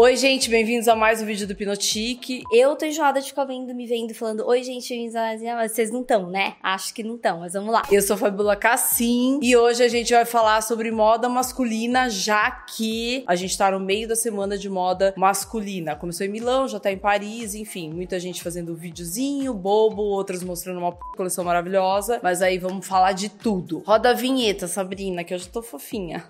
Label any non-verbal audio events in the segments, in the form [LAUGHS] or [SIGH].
Oi, gente, bem-vindos a mais um vídeo do Pinotique. Eu tô enjoada de ficar vendo, me vendo, falando Oi, gente, mas vocês não estão, né? Acho que não estão, mas vamos lá. Eu sou a Fabiola Cassim e hoje a gente vai falar sobre moda masculina, já que a gente tá no meio da semana de moda masculina. Começou em Milão, já tá em Paris, enfim, muita gente fazendo videozinho, bobo, outras mostrando uma coleção maravilhosa, mas aí vamos falar de tudo. Roda a vinheta, Sabrina, que eu já tô fofinha.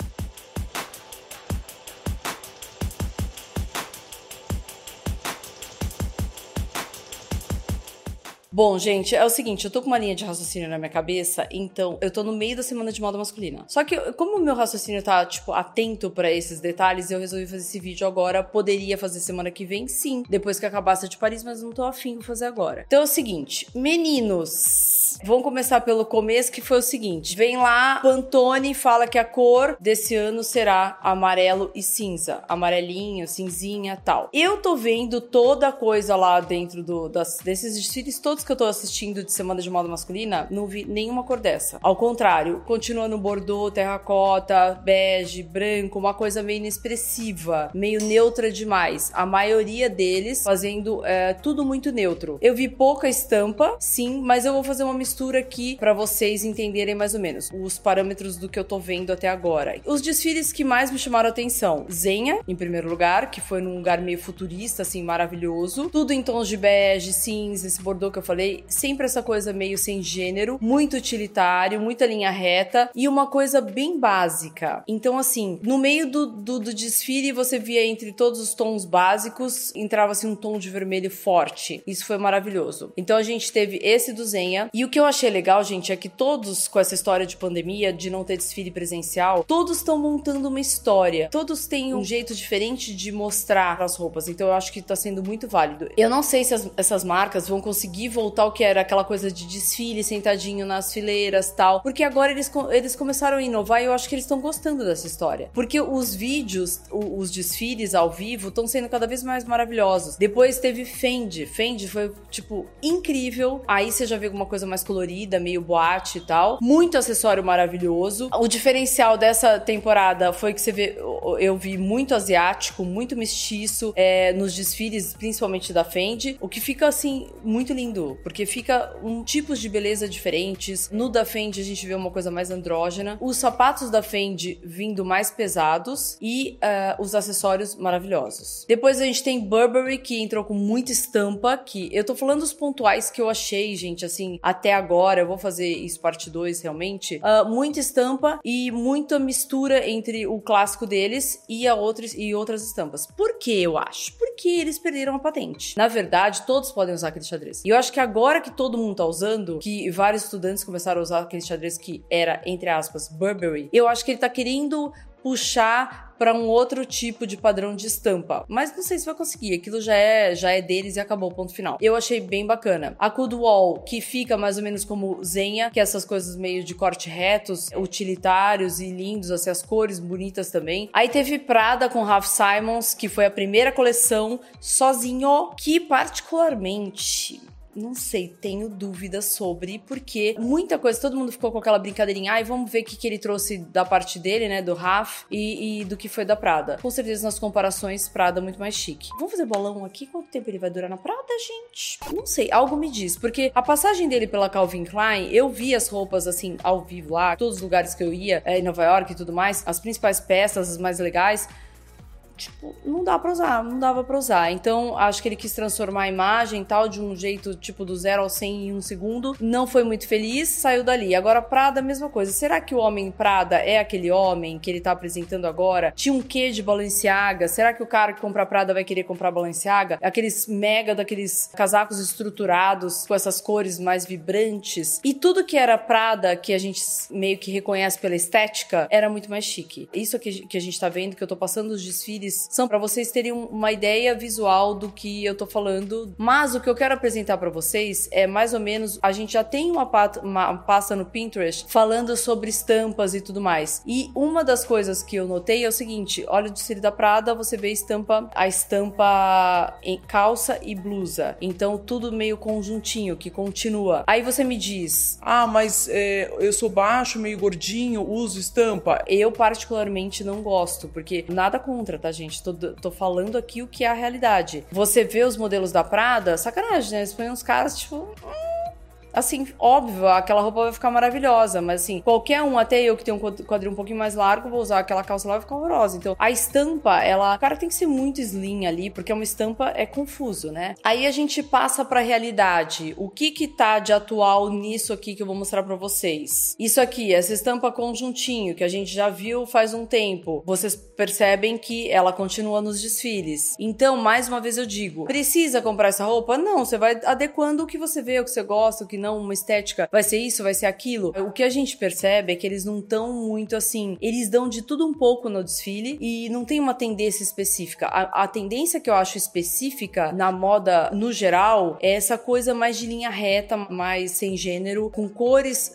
Bom, gente, é o seguinte, eu tô com uma linha de raciocínio na minha cabeça, então eu tô no meio da semana de moda masculina. Só que como o meu raciocínio tá, tipo, atento para esses detalhes, eu resolvi fazer esse vídeo agora. Poderia fazer semana que vem, sim, depois que acabasse de Paris, mas não tô afim de fazer agora. Então é o seguinte, meninos, Vamos começar pelo começo, que foi o seguinte: vem lá, Pantone fala que a cor desse ano será amarelo e cinza. Amarelinho, cinzinha tal. Eu tô vendo toda a coisa lá dentro do, das, desses desfiles todos que eu tô assistindo de Semana de Moda Masculina, não vi nenhuma cor dessa. Ao contrário, continua no bordô, terracota, bege, branco, uma coisa meio inexpressiva, meio neutra demais. A maioria deles fazendo é, tudo muito neutro. Eu vi pouca estampa, sim, mas eu vou fazer uma mistura aqui para vocês entenderem mais ou menos os parâmetros do que eu tô vendo até agora. Os desfiles que mais me chamaram atenção: Zenha, em primeiro lugar, que foi num lugar meio futurista, assim, maravilhoso. Tudo em tons de bege, cinza, esse bordô que eu falei. Sempre essa coisa meio sem gênero, muito utilitário, muita linha reta e uma coisa bem básica. Então, assim, no meio do, do, do desfile, você via entre todos os tons básicos, entrava assim um tom de vermelho forte. Isso foi maravilhoso. Então, a gente teve esse do Zenha e o que eu achei legal, gente, é que todos, com essa história de pandemia, de não ter desfile presencial, todos estão montando uma história. Todos têm um jeito diferente de mostrar as roupas. Então eu acho que tá sendo muito válido. Eu não sei se as, essas marcas vão conseguir voltar ao que era aquela coisa de desfile sentadinho nas fileiras tal. Porque agora eles, eles começaram a inovar e eu acho que eles estão gostando dessa história. Porque os vídeos, os desfiles ao vivo, estão sendo cada vez mais maravilhosos. Depois teve Fendi. Fendi foi, tipo, incrível. Aí você já vê alguma coisa mais mais colorida, meio boate e tal. Muito acessório maravilhoso. O diferencial dessa temporada foi que você vê, eu vi muito asiático, muito mestiço é, nos desfiles, principalmente da Fendi, o que fica assim muito lindo, porque fica um tipos de beleza diferentes. No da Fendi a gente vê uma coisa mais andrógena, os sapatos da Fendi vindo mais pesados e uh, os acessórios maravilhosos. Depois a gente tem Burberry que entrou com muita estampa, que eu tô falando os pontuais que eu achei, gente, assim, até agora, eu vou fazer isso parte 2 realmente, uh, muita estampa e muita mistura entre o clássico deles e, a e outras estampas. Por que eu acho? Porque eles perderam a patente. Na verdade, todos podem usar aquele xadrez. E eu acho que agora que todo mundo tá usando, que vários estudantes começaram a usar aquele xadrez que era, entre aspas, Burberry, eu acho que ele tá querendo puxar para um outro tipo de padrão de estampa. Mas não sei se vai conseguir, aquilo já é, já é deles e acabou, ponto final. Eu achei bem bacana. A Cold Wall, que fica mais ou menos como Zenha, que é essas coisas meio de corte retos, utilitários e lindos, assim, as cores bonitas também. Aí teve Prada com Ralph Simons, que foi a primeira coleção sozinho, que particularmente não sei, tenho dúvidas sobre, porque muita coisa, todo mundo ficou com aquela brincadeirinha, ai, vamos ver o que, que ele trouxe da parte dele, né, do Raf, e, e, do que foi da Prada. Com certeza, nas comparações, Prada é muito mais chique. Vamos fazer bolão aqui? Quanto tempo ele vai durar na Prada, gente? Não sei, algo me diz, porque a passagem dele pela Calvin Klein, eu vi as roupas, assim, ao vivo lá, todos os lugares que eu ia, é, em Nova York e tudo mais, as principais peças, as mais legais, tipo, não dá pra usar, não dava pra usar. Então, acho que ele quis transformar a imagem tal de um jeito, tipo, do zero ao 100 em um segundo. Não foi muito feliz, saiu dali. Agora, Prada, mesma coisa. Será que o homem Prada é aquele homem que ele tá apresentando agora? Tinha um quê de Balenciaga? Será que o cara que compra Prada vai querer comprar Balenciaga? Aqueles mega daqueles casacos estruturados com essas cores mais vibrantes. E tudo que era Prada, que a gente meio que reconhece pela estética, era muito mais chique. Isso que a gente tá vendo, que eu tô passando os desfiles são para vocês terem uma ideia visual do que eu tô falando. Mas o que eu quero apresentar para vocês é mais ou menos a gente já tem uma, uma pasta no Pinterest falando sobre estampas e tudo mais. E uma das coisas que eu notei é o seguinte: olha o desfile da Prada, você vê a estampa, a estampa em calça e blusa. Então tudo meio conjuntinho que continua. Aí você me diz: "Ah, mas é, eu sou baixo, meio gordinho, uso estampa". Eu particularmente não gosto, porque nada contra, tá, gente? Tô, tô falando aqui o que é a realidade. Você vê os modelos da Prada, sacanagem, né? Eles põem uns caras, tipo. Hum, assim, óbvio, aquela roupa vai ficar maravilhosa, mas assim, qualquer um, até eu que tenho um quadril um pouquinho mais largo, vou usar aquela calça lá e ficar horrorosa. Então, a estampa, ela, o cara tem que ser muito slim ali, porque uma estampa é confuso, né? Aí a gente passa pra realidade. O que que tá de atual nisso aqui que eu vou mostrar pra vocês? Isso aqui, essa estampa conjuntinho, que a gente já viu faz um tempo. Vocês percebem que ela continua nos desfiles. Então, mais uma vez eu digo, precisa comprar essa roupa? Não, você vai adequando o que você vê, o que você gosta, o que não, uma estética, vai ser isso, vai ser aquilo. O que a gente percebe é que eles não estão muito assim, eles dão de tudo um pouco no desfile e não tem uma tendência específica. A, a tendência que eu acho específica na moda no geral é essa coisa mais de linha reta, mais sem gênero, com cores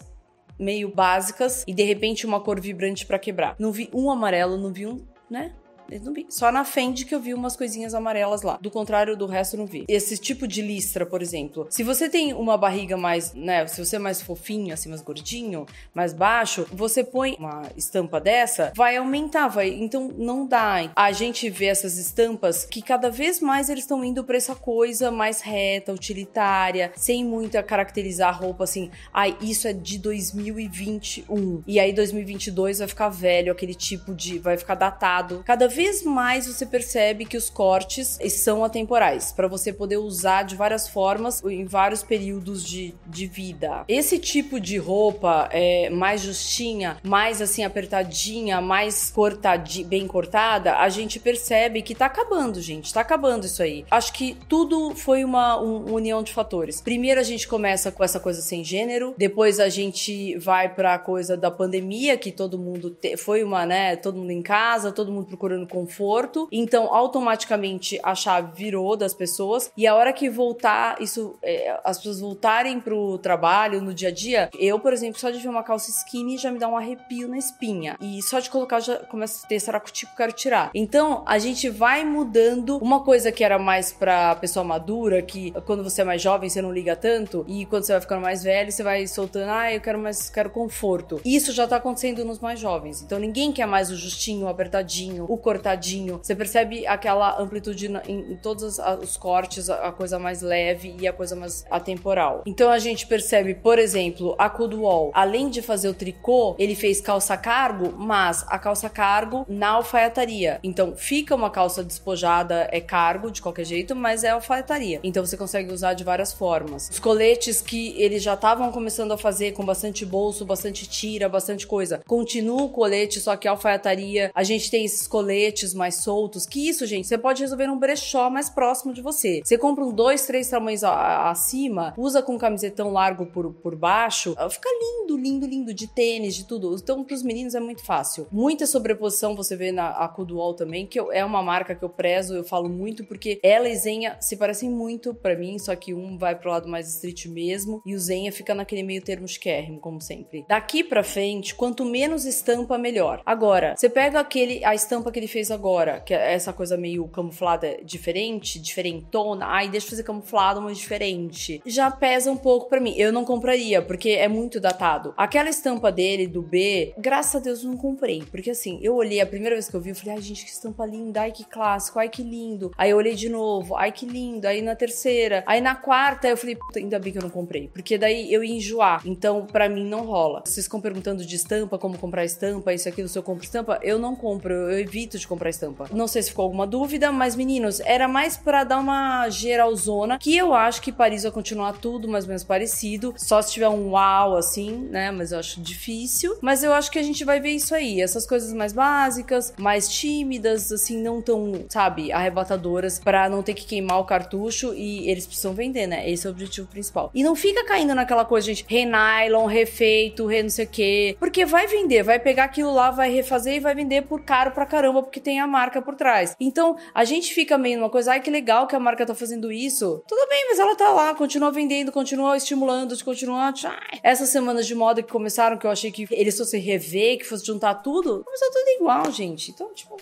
meio básicas e de repente uma cor vibrante para quebrar. Não vi um amarelo, não vi um, né? Não vi. Só na Fendi que eu vi umas coisinhas amarelas lá. Do contrário do resto, não vi. Esse tipo de listra, por exemplo. Se você tem uma barriga mais, né? Se você é mais fofinho, assim, mais gordinho, mais baixo, você põe uma estampa dessa, vai aumentar, vai. Então não dá. A gente vê essas estampas que cada vez mais eles estão indo pra essa coisa mais reta, utilitária, sem muito a caracterizar a roupa assim. Ai, ah, isso é de 2021. E aí 2022 vai ficar velho, aquele tipo de. vai ficar datado. Cada vez mais você percebe que os cortes são atemporais, para você poder usar de várias formas em vários períodos de, de vida. Esse tipo de roupa é mais justinha, mais assim apertadinha, mais cortadinha, bem cortada, a gente percebe que tá acabando, gente, tá acabando isso aí. Acho que tudo foi uma um, união de fatores. Primeiro a gente começa com essa coisa sem gênero, depois a gente vai para a coisa da pandemia que todo mundo te, foi uma, né, todo mundo em casa, todo mundo procurando no conforto, então automaticamente a chave virou das pessoas e a hora que voltar, isso, é, as pessoas voltarem pro trabalho, no dia a dia, eu, por exemplo, só de ver uma calça skinny já me dá um arrepio na espinha e só de colocar já começa a ter saracutico, quero tirar. Então a gente vai mudando uma coisa que era mais pra pessoa madura, que quando você é mais jovem você não liga tanto e quando você vai ficando mais velho você vai soltando, ah, eu quero mais, quero conforto. Isso já tá acontecendo nos mais jovens. Então ninguém quer mais o justinho, o apertadinho, o cortadinho. Você percebe aquela amplitude em, todos os cortes, a coisa mais leve e a coisa mais atemporal. Então a gente percebe, por exemplo, a Coldwall, além de fazer o tricô, ele fez calça cargo, mas a calça cargo na alfaiataria. Então fica uma calça despojada, é cargo de qualquer jeito, mas é alfaiataria. Então você consegue usar de várias formas. Os coletes que eles já estavam começando a fazer com bastante bolso, bastante tira, bastante coisa. Continua o colete, só que a alfaiataria, a gente tem esses coletes coletes mais soltos. Que isso, gente, você pode resolver num brechó mais próximo de você. Você compra um dois, três tamanhos acima, usa com camisetão largo por, por baixo, ah, fica lindo, lindo, lindo, de tênis, de tudo. Então, pros meninos é muito fácil. Muita sobreposição você vê na a Kuduol também, que eu, é uma marca que eu prezo, eu falo muito, porque ela e Zenha se parecem muito para mim, só que um vai pro lado mais street mesmo, e o Zenha fica naquele meio termo chiquérrimo, como sempre. Daqui pra frente, quanto menos estampa, melhor. Agora, você pega aquele, a estampa que ele fez agora, que é essa coisa meio camuflada diferente, diferentona, ai, deixa eu fazer camuflado, mas diferente. Já pesa um pouco para mim. Eu não compraria, porque é muito datado. Aquela estampa dele, do B, graças a Deus eu não comprei. Porque assim, eu olhei a primeira vez que eu vi, eu falei, ai, gente, que estampa linda, ai, que clássico, ai, que lindo. Aí eu olhei de novo, ai, que lindo. Aí na terceira, aí na quarta, eu falei, ainda bem que eu não comprei. Porque daí eu ia enjoar. Então, para mim, não rola. Vocês ficam perguntando de estampa, como comprar estampa, isso aqui, se eu compro estampa, eu não compro, eu evito de comprar estampa. Não sei se ficou alguma dúvida, mas meninos, era mais para dar uma geralzona, que eu acho que Paris vai continuar tudo mais ou menos parecido, só se tiver um uau assim, né? Mas eu acho difícil. Mas eu acho que a gente vai ver isso aí, essas coisas mais básicas, mais tímidas, assim, não tão, sabe, arrebatadoras, para não ter que queimar o cartucho e eles precisam vender, né? Esse é o objetivo principal. E não fica caindo naquela coisa, gente, renylon, refeito, re não sei o quê, porque vai vender, vai pegar aquilo lá, vai refazer e vai vender por caro pra caramba, porque tem a marca por trás. Então, a gente fica meio numa coisa, ai que legal que a marca tá fazendo isso. Tudo bem, mas ela tá lá, continua vendendo, continua estimulando, continua. Essas semanas de moda que começaram, que eu achei que eles fossem rever, que fosse juntar tudo, começou tudo igual, gente. Então, tipo.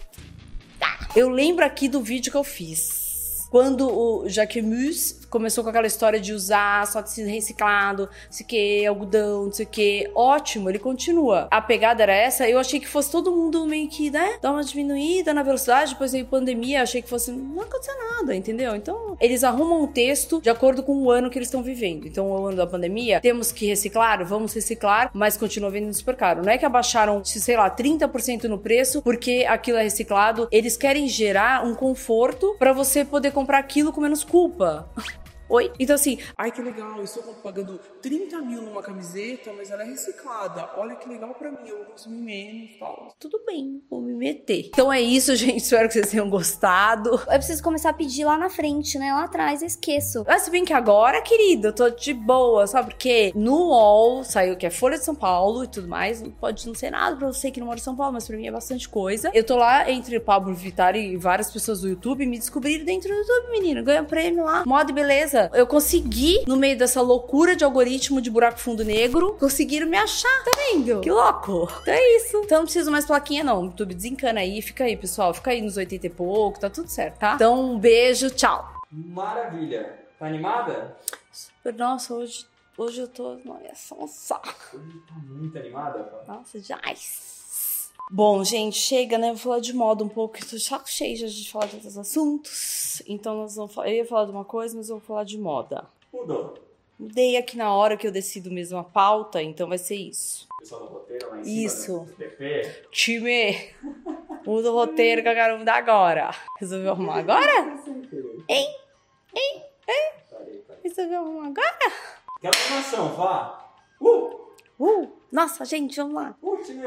Tá. Eu lembro aqui do vídeo que eu fiz Quando o Jacquemus começou com aquela história de usar só tecido reciclado, não sei o que, algodão, não sei o que, ótimo, ele continua. A pegada era essa, eu achei que fosse todo mundo meio que, né, dar uma diminuída na velocidade, depois veio pandemia, achei que fosse, não aconteceu nada, entendeu? Então, eles arrumam um texto de acordo com o ano que eles estão vivendo. Então, o ano da pandemia, temos que reciclar, vamos reciclar, mas continua vendendo super caro. Não é que abaixaram, sei lá, 30% no preço porque aquilo é reciclado, eles querem gerar um conforto para você poder comprar aquilo com menos culpa. Oi? Então, assim, Ai, que legal, eu estou pagando 30 mil numa camiseta, mas ela é reciclada. Olha que legal pra mim, eu vou consumir menos e tal. tudo bem, vou me meter. Então é isso, [LAUGHS] gente. Espero que vocês tenham gostado. Eu preciso começar a pedir lá na frente, né? Lá atrás, eu esqueço. Mas se bem que agora, querido, eu tô de boa, sabe? Porque no UOL saiu que é Folha de São Paulo e tudo mais. Pode não ser nada pra você que não mora em São Paulo, mas pra mim é bastante coisa. Eu tô lá entre Pablo Vittar e várias pessoas do YouTube me descobriram dentro do YouTube, menino. Ganha prêmio lá. Moda e beleza. Eu consegui, no meio dessa loucura de algoritmo de buraco fundo negro, conseguiram me achar, tá vendo? Que louco. Então é isso. Então não preciso mais plaquinha, não. YouTube desencana aí. Fica aí, pessoal. Fica aí nos 80 e pouco, tá tudo certo, tá? Então um beijo, tchau. Maravilha. Tá animada? Nossa, hoje, hoje eu tô. Nossa, um saco. Hoje tá muito animada. Nossa, já. Bom, gente, chega, né? Vou falar de moda um pouco, que de saco cheio já de falar de outros assuntos. Então, nós vamos falar. Eu ia falar de uma coisa, mas eu vou falar de moda. Mudou. Mudei aqui na hora que eu decido mesmo a pauta, então vai ser isso. Pessoal do roteiro lá em cima. Isso. né? Time! Muda o roteiro que eu quero mudar agora. Resolveu arrumar agora? Hein? Hein? Hein? Resolveu arrumar agora? Aquela animação, vá. Uh! Uh! Nossa, gente, vamos lá. Uh, time.